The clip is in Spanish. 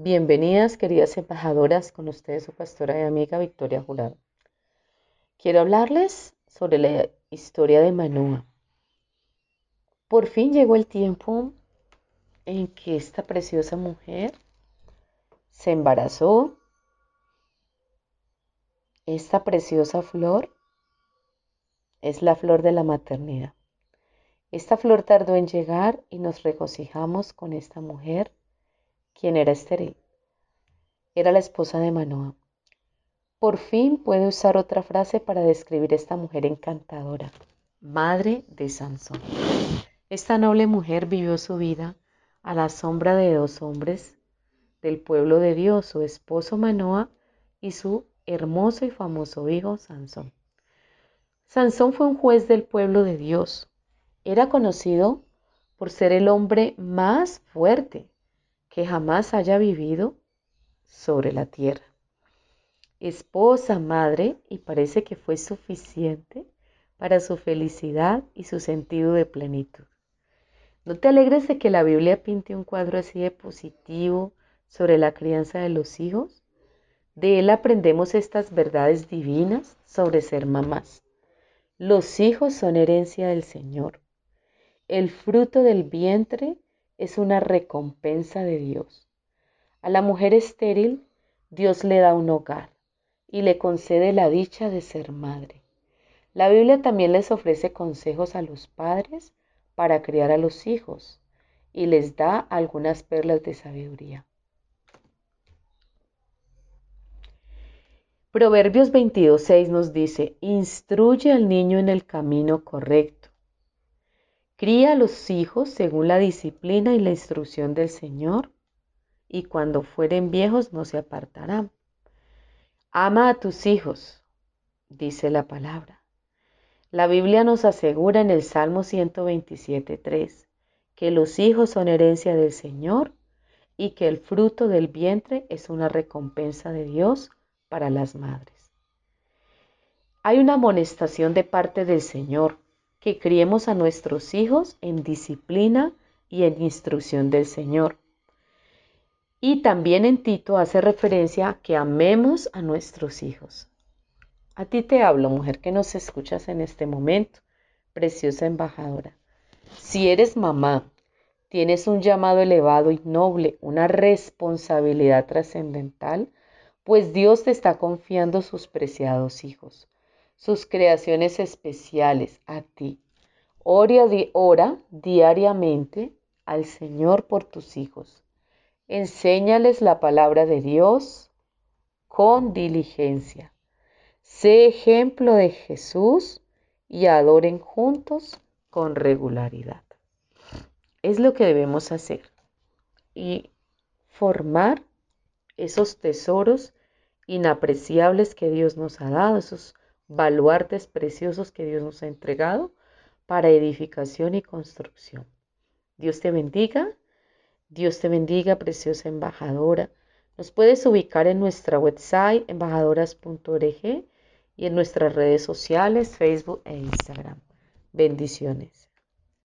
Bienvenidas, queridas embajadoras, con ustedes su pastora y amiga Victoria Jurado. Quiero hablarles sobre la historia de Manoa. Por fin llegó el tiempo en que esta preciosa mujer se embarazó. Esta preciosa flor es la flor de la maternidad. Esta flor tardó en llegar y nos regocijamos con esta mujer, quien era estéril. Era la esposa de Manoa. Por fin puede usar otra frase para describir esta mujer encantadora, madre de Sansón. Esta noble mujer vivió su vida a la sombra de dos hombres del pueblo de Dios, su esposo Manoa y su hermoso y famoso hijo Sansón. Sansón fue un juez del pueblo de Dios. Era conocido por ser el hombre más fuerte que jamás haya vivido sobre la tierra. Esposa, madre, y parece que fue suficiente para su felicidad y su sentido de plenitud. ¿No te alegres de que la Biblia pinte un cuadro así de positivo sobre la crianza de los hijos? De él aprendemos estas verdades divinas sobre ser mamás. Los hijos son herencia del Señor. El fruto del vientre es una recompensa de Dios. A la mujer estéril, Dios le da un hogar y le concede la dicha de ser madre. La Biblia también les ofrece consejos a los padres para criar a los hijos y les da algunas perlas de sabiduría. Proverbios 22.6 nos dice, instruye al niño en el camino correcto. Cría a los hijos según la disciplina y la instrucción del Señor, y cuando fueren viejos no se apartarán. Ama a tus hijos, dice la palabra. La Biblia nos asegura en el Salmo 127.3 que los hijos son herencia del Señor y que el fruto del vientre es una recompensa de Dios para las madres. Hay una amonestación de parte del Señor que criemos a nuestros hijos en disciplina y en instrucción del Señor. Y también en Tito hace referencia a que amemos a nuestros hijos. A ti te hablo, mujer que nos escuchas en este momento, preciosa embajadora. Si eres mamá, tienes un llamado elevado y noble, una responsabilidad trascendental, pues Dios te está confiando sus preciados hijos, sus creaciones especiales a ti. Ora, ora diariamente al Señor por tus hijos. Enséñales la palabra de Dios con diligencia. Sé ejemplo de Jesús y adoren juntos con regularidad. Es lo que debemos hacer y formar esos tesoros inapreciables que Dios nos ha dado, esos baluartes preciosos que Dios nos ha entregado para edificación y construcción. Dios te bendiga, Dios te bendiga, preciosa embajadora. Nos puedes ubicar en nuestra website embajadoras.org y en nuestras redes sociales, Facebook e Instagram. Bendiciones.